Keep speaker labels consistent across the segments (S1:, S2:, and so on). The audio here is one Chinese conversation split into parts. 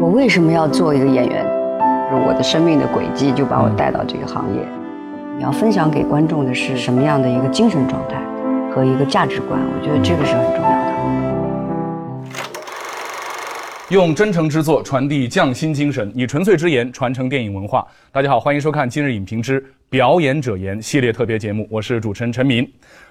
S1: 我为什么要做一个演员？就是我的生命的轨迹就把我带到这个行业。你要分享给观众的是什么样的一个精神状态和一个价值观？我觉得这个是很重要的。
S2: 用真诚之作传递匠心精神，以纯粹之言传承电影文化。大家好，欢迎收看今日影评之表演者言系列特别节目，我是主持人陈明。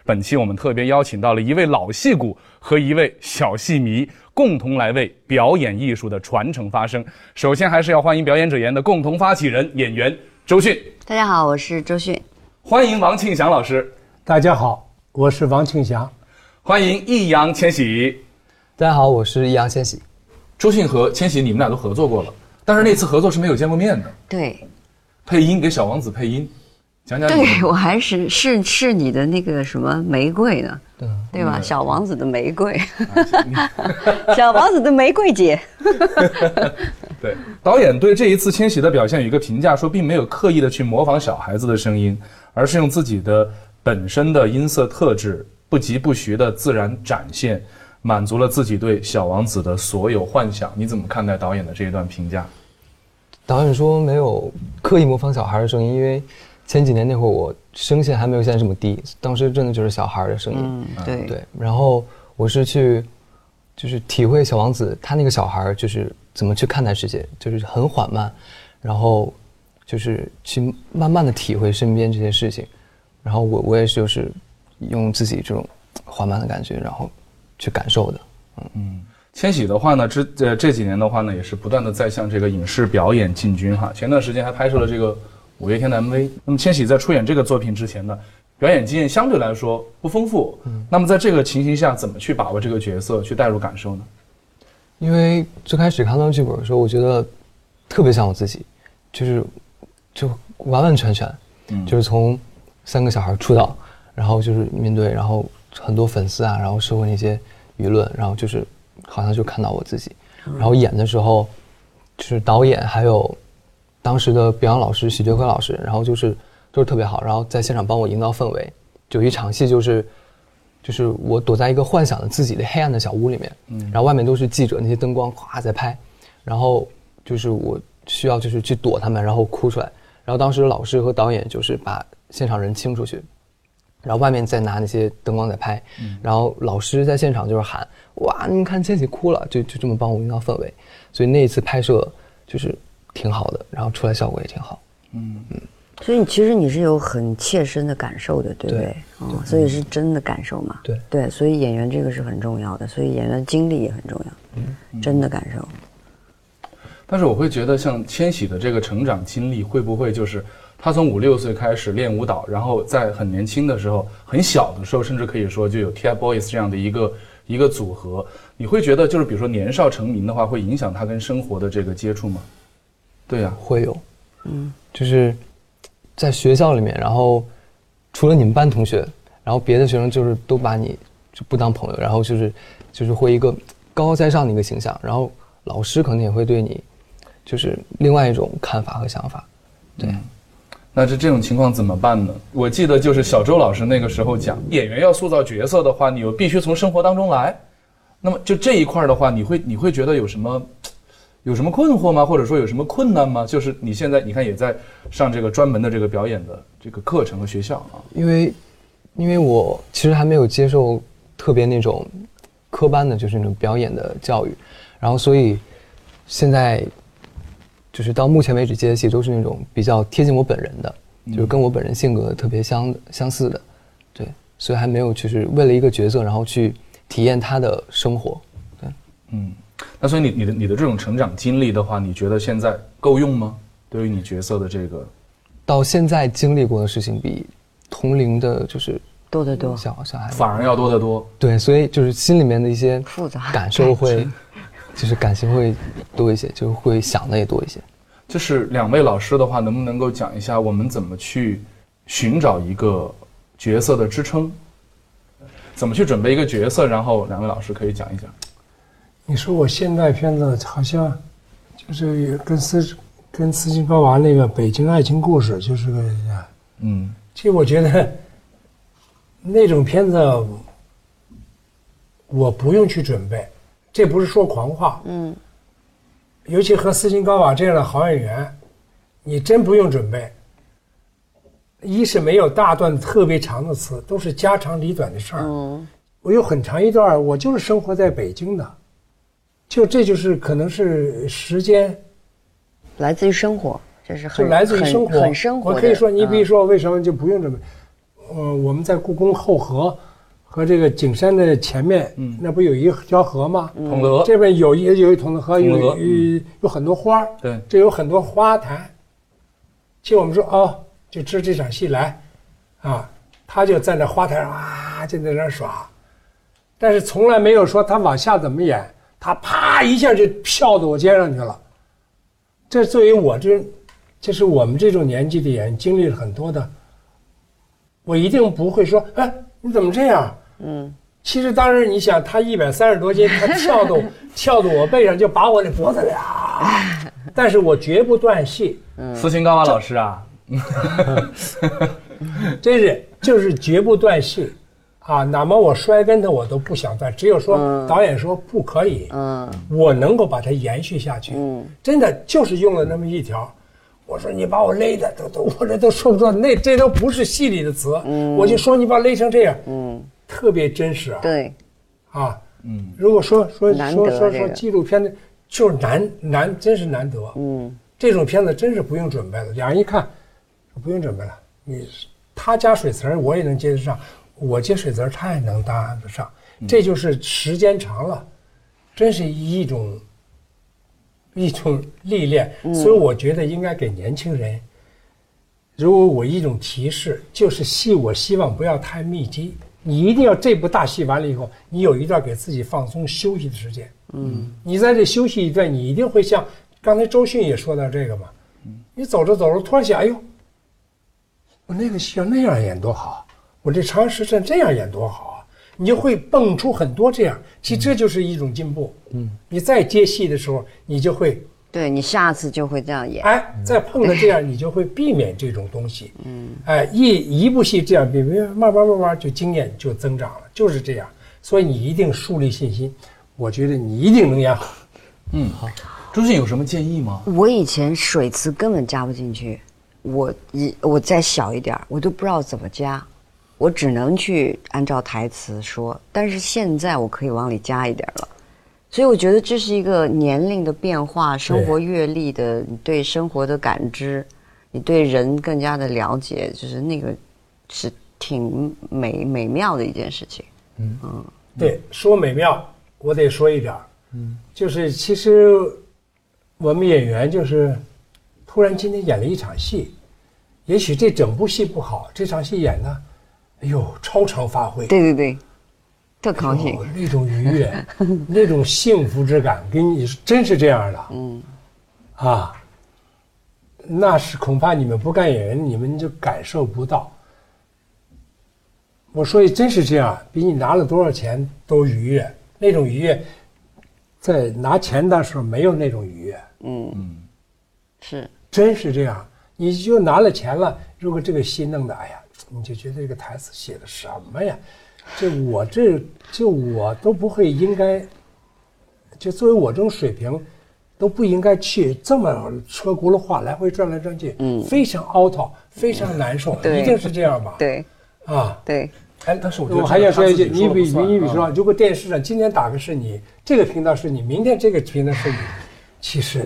S2: 本期我们特别邀请到了一位老戏骨和一位小戏迷，共同来为表演艺术的传承发声。首先还是要欢迎表演者言的共同发起人演员周迅，
S1: 大家好，我是周迅。
S2: 欢迎王庆祥老师，
S3: 大家好，我是王庆祥。
S2: 欢迎易烊千玺，
S4: 大家好，我是易烊千玺。
S2: 周迅和千玺，你们俩都合作过了，但是那次合作是没有见过面的。
S1: 对，
S2: 配音给小王子配音，讲讲。
S1: 对我还是是是你的那个什么玫瑰呢？
S4: 对，
S1: 对吧？小王子的玫瑰，小王子的玫瑰姐。
S2: 对，导演对这一次千玺的表现有一个评价，说并没有刻意的去模仿小孩子的声音，而是用自己的本身的音色特质，不疾不徐的自然展现，满足了自己对小王子的所有幻想。你怎么看待导演的这一段评价？
S4: 导演说没有刻意模仿小孩的声音，因为前几年那会儿我声线还没有现在这么低，当时真的就是小孩的声音。
S1: 嗯，对
S4: 对，然后我是去，就是体会小王子他那个小孩儿就是怎么去看待世界，就是很缓慢，然后就是去慢慢的体会身边这些事情，然后我我也是就是用自己这种缓慢的感觉，然后去感受的。
S2: 嗯千玺的话呢，这呃这几年的话呢，也是不断的在向这个影视表演进军哈。前段时间还拍摄了这个五月天的 MV。那么千玺在出演这个作品之前呢，表演经验相对来说不丰富。那么在这个情形下，怎么去把握这个角色，去带入感受呢？
S4: 因为最开始看到剧本的时候，我觉得特别像我自己，就是就完完全全，就是从三个小孩出道，然后就是面对，然后很多粉丝啊，然后社会那些舆论，然后就是好像就看到我自己，然后演的时候，就是导演还有当时的表演老师许觉辉老师，然后就是都是特别好，然后在现场帮我营造氛围，就有一场戏就是。就是我躲在一个幻想的自己的黑暗的小屋里面，然后外面都是记者，那些灯光咵在拍，然后就是我需要就是去躲他们，然后哭出来，然后当时老师和导演就是把现场人清出去，然后外面再拿那些灯光在拍，然后老师在现场就是喊哇，你们看千玺哭了，就就这么帮我营造氛围，所以那一次拍摄就是挺好的，然后出来效果也挺好。
S1: 嗯嗯所以你其实你是有很切身的感受的，对不对
S4: 对？
S1: 哦，所以是真的感受嘛。
S4: 对
S1: 对，所以演员这个是很重要的，所以演员经历也很重要，嗯真的感受。
S2: 但是我会觉得，像千玺的这个成长经历，会不会就是他从五六岁开始练舞蹈，然后在很年轻的时候、很小的时候，甚至可以说就有 TFBOYS 这样的一个一个组合，你会觉得就是比如说年少成名的话，会影响他跟生活的这个接触吗？对呀、
S4: 会有，嗯，就是在学校里面，然后除了你们班同学，然后别的学生就是都把你就不当朋友，然后就是就是会一个高高在上的一个形象，然后老师可能也会对你就是另外一种看法和想法，对，
S2: 那这这种情况怎么办呢？我记得就是小周老师那个时候讲，演员要塑造角色的话，你又必须从生活当中来。那么就这一块的话，你会你会觉得有什么有什么困惑吗？或者说有什么困难吗？就是你现在你看也在上这个专门的这个表演的这个课程和学校啊。
S4: 因为因为我其实还没有接受特别那种科班的，就是那种表演的教育，然后所以现在就是到目前为止接的戏都是那种比较贴近我本人的，就是跟我本人性格特别相相似的，对，所以还没有就是为了一个角色然后去体验他的生活，对。
S2: 嗯，那所以你你的你的这种成长经历的话，你觉得现在够用吗？对于你角色的这个，
S4: 到现在经历过的事情比同龄的，就是
S1: 多得多
S4: 小小孩子
S2: 反而要多得多。
S4: 对，所以就是心里面的一些
S1: 复杂
S4: 感受会，就是感情会多一些，就会想的也多一些。
S2: 就是两位老师的话，能不能够讲一下我们怎么去寻找一个角色的支撑？怎么去准备一个角色？然后两位老师可以讲一讲。
S3: 你说我现代片子好像就是有跟斯跟斯琴高娃那个《北京爱情故事》就是个，
S2: 嗯
S3: 其实我觉得那种片子我不用去准备，这不是说狂话，
S1: 嗯，
S3: 尤其和斯琴高娃这样的好演员，你真不用准备。一是没有大段特别长的词，都是家长里短的事儿。
S1: 嗯
S3: 我有很长一段，我就是生活在北京的，就这就是可能是时间，
S1: 来自于生活，这是
S3: 就
S1: 很
S3: 来自于
S1: 很
S3: 生活。
S1: 很生活。
S3: 我可以说，你比如
S1: 嗯
S3: 说，为什么就不用准备？呃，我们在故宫后河和这个景山的前面，
S2: 嗯
S3: 那不有一条河吗？
S2: 孔德，
S3: 这边有一有一桶的河，有
S2: 孔德
S3: 有有很多花儿
S2: 对，
S3: 这有很多花坛。其实我们说哦，就知这场戏来，啊，他就站在花坛上啊，就在那儿耍，但是从来没有说他往下怎么演，他啪一下就跳到我肩上去了。这作为我这，就是我们这种年纪的演员，经历了很多的，我一定不会说，哎，你怎么这样？
S1: 嗯，
S3: 其实当时你想，他一百三十多斤，他跳到 跳到我背上，就把我的脖子俩，但是我绝不断戏，
S2: 斯琴高娃老师啊，
S3: 真是就是绝不断戏，啊，哪怕我摔跟头我都不想断，只有说导演说不可以，
S1: 嗯
S3: 我能够把它延续下去，
S1: 嗯
S3: 真的就是用了那么一条。我说你把我勒的都都，我这都说不出来，那这都不是戏里的词，我就说你把我勒成这样，
S1: 嗯，
S3: 特别真实啊。
S1: 对，
S3: 啊，
S2: 嗯，
S3: 如果说说说说说纪录片的，就是难难，真是难得。
S1: 嗯
S3: 这种片子真是不用准备了，两人一看，不用准备了。你他加水词儿我也能接得上，我接水词儿他也能搭得上，这就是时间长了，真是一种一种历练。所以我觉得应该给年轻人，如果我一种提示，就是戏我希望不要太密集，你一定要这部大戏完了以后，你有一段给自己放松休息的时间。嗯，你在这休息一段，你一定会像刚才周迅也说到这个嘛，你走着走着突然想，哎呦，我那个戏要那样演多好，我这长时辰这样演多好啊，你就会蹦出很多这样，其实这就是一种进步。嗯，你再接戏的时候，你就会
S1: 对你下次就会这样演。
S3: 哎，再碰到这样，你就会避免这种东西。嗯，哎，一一部戏这样避免，慢慢慢慢就经验就增长了，就是这样。所以你一定树立信心，我觉得你一定能演好。
S2: 嗯，好。朱迅有什么建议吗？
S1: 我以前水词根本加不进去，我一我再小一点儿，我都不知道怎么加，我只能去按照台词说。但是现在我可以往里加一点了，所以我觉得这是一个年龄的变化，生活阅历的，你对生活的感知，你对人更加的了解，就是那个是挺美美妙的一件事情。
S3: 嗯嗯对，说美妙，我得说一点儿，嗯，就是其实我们演员就是突然今天演了一场戏，也许这整部戏不好，这场戏演的，哎呦，超常发挥，
S1: 对对对，特高兴
S3: 哦。那种愉悦，那种幸福之感，给你真是这样的，
S1: 嗯，
S3: 啊，那是恐怕你们不干演员，你们就感受不到。我说真是这样，比你拿了多少钱都愉悦，那种愉悦，在拿钱的时候没有那种愉悦，
S1: 嗯，是，
S3: 真是这样。你就拿了钱了，如果这个戏弄的，哎呀，你就觉得这个台词写的什么呀？这我这就我都不会应该，就作为我这种水平，都不应该去这么车轱辘话来回转来转去，
S1: 嗯
S3: 非常 out，，非常难受，
S1: 对
S3: 一定是这样吧？
S1: 对
S3: 啊，
S1: 对，
S3: 哎，
S2: 但是我觉得
S3: 我还想说一句，你比你比说
S2: 啊，
S3: 如果电视上今天打的是你，这个频道是你，明天这个频道是你，其实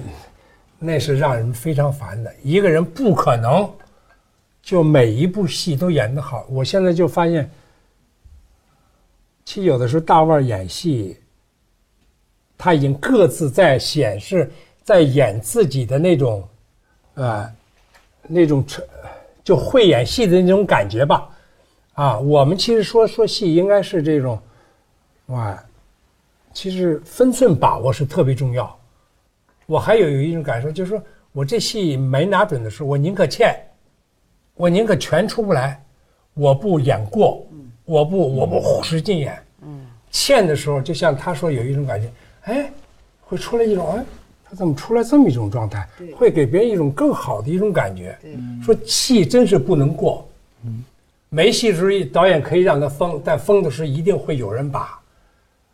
S3: 那是让人非常烦的。一个人不可能就每一部戏都演得好。我现在就发现，其实有的时候大腕儿演戏，他已经各自在显示，在演自己的那种，呃，那种就会演戏的那种感觉吧。啊，我们其实说说戏应该是这种，哇，其实分寸把握是特别重要。我还有有一种感受，就是说我这戏没拿准的时候，我宁可欠，我宁可全出不来，我不演过，我不我不使劲演。欠的时候，就像他说有一种感觉，哎，会出来一种哎，他怎么出来这么一种状态？会给别人一种更好的一种感觉。说戏真是不能过。没戏的时候，导演可以让他疯，但疯的时候一定会有人把，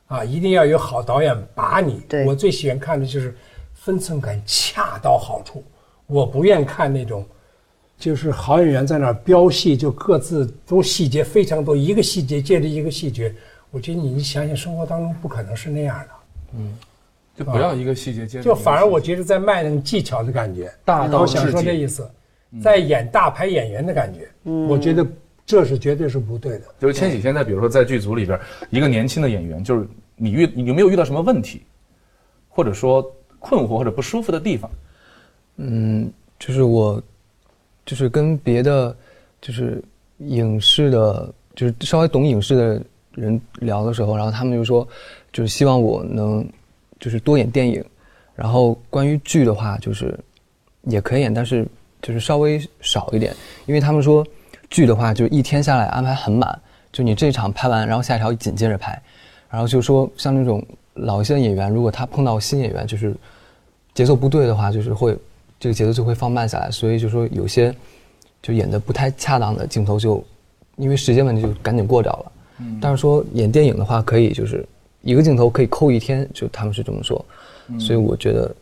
S3: 啊，一定要有好导演把你。我最喜欢看的就是分寸感恰到好处。我不愿看那种，就是好演员在那儿飙戏，就各自都细节非常多，一个细节接着一个细节。我觉得你想想，生活当中不可能是那样的，嗯
S2: 就不要一个细节接着。
S3: 就反而我觉得在卖那种技巧的感觉。
S2: 大道
S3: 我想
S2: 至简
S3: 说这意思，在演大牌演员的感觉。嗯我觉得这是绝对是不对的。
S2: 就是千玺现在，比如说在剧组里边，一个年轻的演员，就是你遇你有没有遇到什么问题，或者说困惑或者不舒服的地方？
S4: 嗯，就是我，就是跟别的，就是影视的，就是稍微懂影视的人聊的时候，然后他们就说，就是希望我能，就是多演电影，然后关于剧的话，就是也可以演，但是就是稍微少一点，因为他们说剧的话，就一天下来安排很满，就你这场拍完，然后下一条紧接着拍，然后就说像那种老一些的演员，如果他碰到新演员，就是节奏不对的话，就是会这个节奏就会放慢下来，所以就说有些就演的不太恰当的镜头就因为时间问题就赶紧过掉了。但是说演电影的话，可以就是一个镜头可以抠一天，就他们是这么说，所以我觉得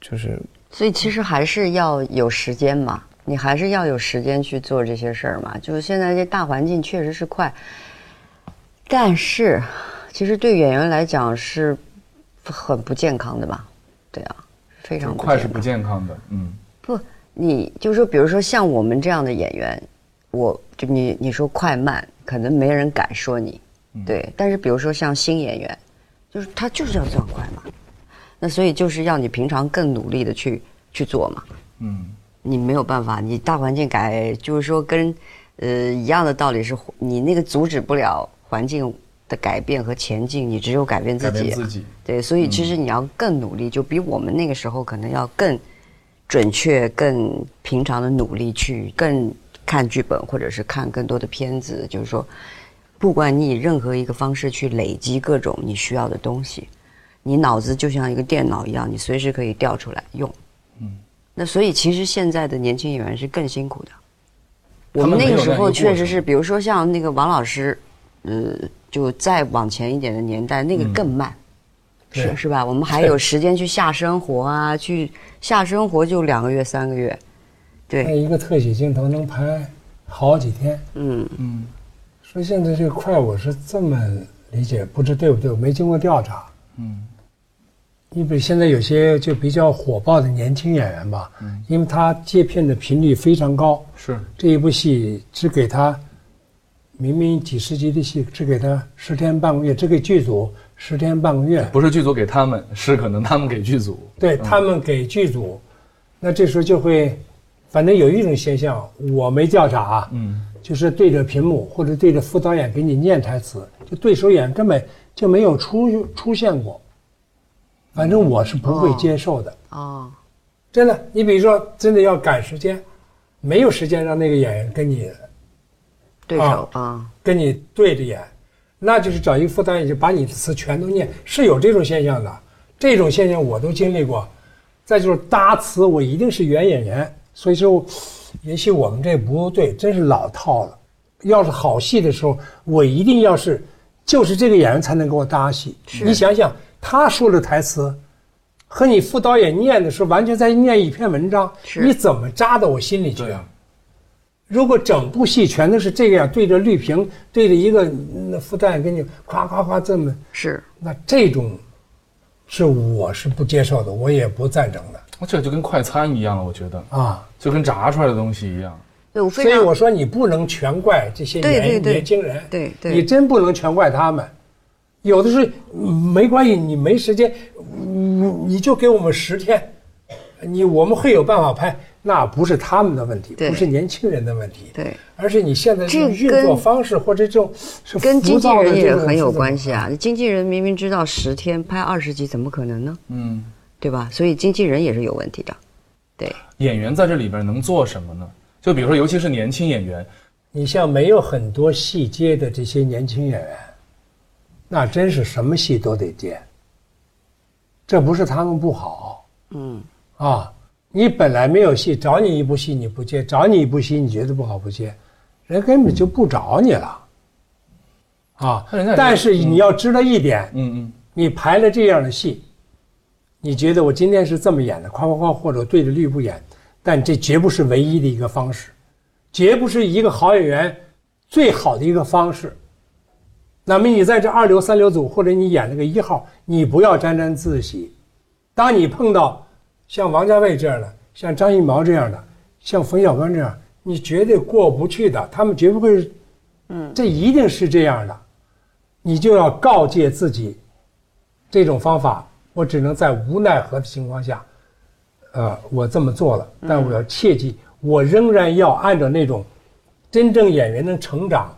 S4: 就是
S1: 所以其实还是要有时间嘛，你还是要有时间去做这些事儿嘛。就是现在这大环境确实是快，但是其实对演员来讲是很不健康的吧。对啊，非常
S2: 快是不
S1: 健
S2: 健康的，嗯，
S1: 不，你就是说，比如说像我们这样的演员，我就你你说快慢，可能没人敢说你，对。但是比如说像新演员，就是他就是要钻快嘛，那所以就是要你平常更努力的去去做嘛。
S2: 嗯，
S1: 你没有办法，你大环境改，就是说跟呃一样的道理是，你那个阻止不了环境的改变和前进，你只有改变自己。
S2: 自己。
S1: 对，所以其实你要更努力，就比我们那个时候可能要更准确、更平常的努力去更看剧本，或者是看更多的片子。就是说，不管你以任何一个方式去累积各种你需要的东西，你脑子就像一个电脑一样，你随时可以调出来用。
S2: 嗯，
S1: 那所以其实现在的年轻演员是更辛苦的。我
S2: 们
S1: 们那个时候确实是，比如说像那个王老师，呃，就再往前一点的年代，那个更慢，是是吧？我们还有时间去下生活啊，去下生活就两个月三个月，
S3: 那
S1: 对，
S3: 一个特写镜头能拍好几天。
S1: 嗯。
S2: 嗯，
S3: 说现在这个快，我是这么理解，不知对不对，我没经过调查。
S2: 嗯，
S3: 你比如现在有些就比较火爆的年轻演员吧，嗯。因为他接片的频率非常高，
S2: 是，
S3: 这一部戏只给他，明明几十集的戏，只给他十天半个月，只给剧组十天半个月，
S2: 不是剧组给他们，是可能他们给剧组。
S3: 对他们给剧组，那这时候就会，反正有一种现象，我没调查啊，
S2: 嗯，
S3: 就是对着屏幕或者对着副导演给你念台词，就对手演根本就没有出出现过，反正我是不会接受的。
S1: 哦，
S3: 真的，你比如说，真的要赶时间，没有时间让那个演员跟你
S1: 对手啊，
S3: 跟你对着演，那就是找一个副导演就把你的词全都念，是有这种现象的。这种现象我都经历过。再就是搭词，我一定是原演员，所以说，也许我们这不对，真是老套了。要是好戏的时候，我一定要是，就是这个演员才能给我搭戏。你想想，他说的台词，和你副导演念的时候，完全在念一篇文章，你怎么扎到我心里去啊？如果整部戏全都是这个样，对着绿屏，对着一个那副导演给你夸夸夸这么，
S1: 是
S3: 那这种是我是不接受的，我也不赞成的
S2: 这就跟快餐一样了，我觉得
S3: 啊。
S2: 就跟炸出来的东西一样。
S1: 对我非常
S3: 所以我说你不能全怪这些年年轻人，
S1: 对对
S3: 你真不能全怪他们。有的时候嗯没关系，你没时间，你你就给我们十天，你我们会有办法拍，那不是他们的问题，不是年轻人的问题，
S1: 对。
S3: 而是你现在这种运作方式或者这种是
S1: 跟经纪
S3: 浮躁的
S1: 人也很有关系啊！经纪人明明知道十天拍二十集，怎么可能呢？
S2: 嗯，
S1: 对吧？所以经纪人也是有问题的。对，
S2: 演员在这里边能做什么呢？就比如说，尤其是年轻演员，
S3: 你像没有很多戏接的这些年轻演员，那真是什么戏都得接。这不是他们不好
S1: 嗯，
S3: 啊，你本来没有戏，找你一部戏你不接，找你一部戏你觉得不好不接，人根本就不找你了。啊 但是你要知道一点，
S2: 嗯嗯，
S3: 你排了这样的戏，你觉得我今天是这么演的，夸夸夸，或者对着绿布演，但这绝不是唯一的一个方式，绝不是一个好演员最好的一个方式。那么你在这二流、三流组，或者你演了个一号，你不要沾沾自喜。当你碰到像王家卫这样的，像张艺谋这样的，像冯小刚这样，你绝对过不去的。他们绝不会，嗯，这一定是这样的。你就要告诫自己，这种方法我只能在无奈何的情况下，呃，我这么做了。但我要切记，我仍然要按照那种真正演员的成长。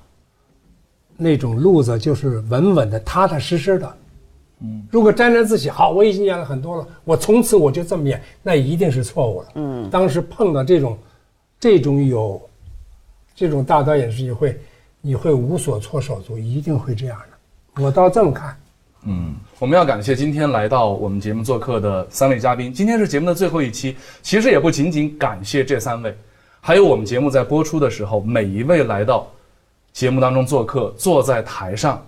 S3: 那种路子就是稳稳的、踏踏实实的。嗯，如果沾沾自喜，好，我已经演了很多了，我从此我就这么演，那一定是错误了。嗯，当时碰到这种，这种有，这种大导演时，你会，你会无所措手足，一定会这样的。我倒这么看。
S2: 嗯，我们要感谢今天来到我们节目做客的三位嘉宾。今天是节目的最后一期，其实也不仅仅感谢这三位，还有我们节目在播出的时候，每一位来到。节目当中做客，坐在台上，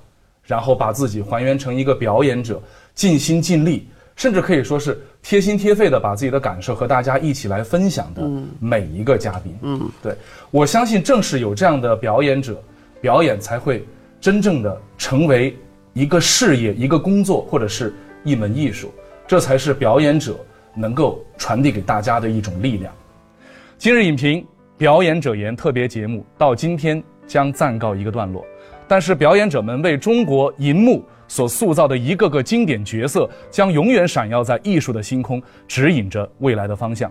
S2: 然后把自己还原成一个表演者，尽心尽力，甚至可以说是贴心贴肺的把自己的感受和大家一起来分享的每一个嘉宾。嗯，对我相信，正是有这样的表演者，表演才会真正的成为一个事业、一个工作或者是一门艺术，这才是表演者能够传递给大家的一种力量。今日影评表演者言特别节目到今天。将暂告一个段落，但是表演者们为中国银幕所塑造的一个个经典角色，将永远闪耀在艺术的星空，指引着未来的方向。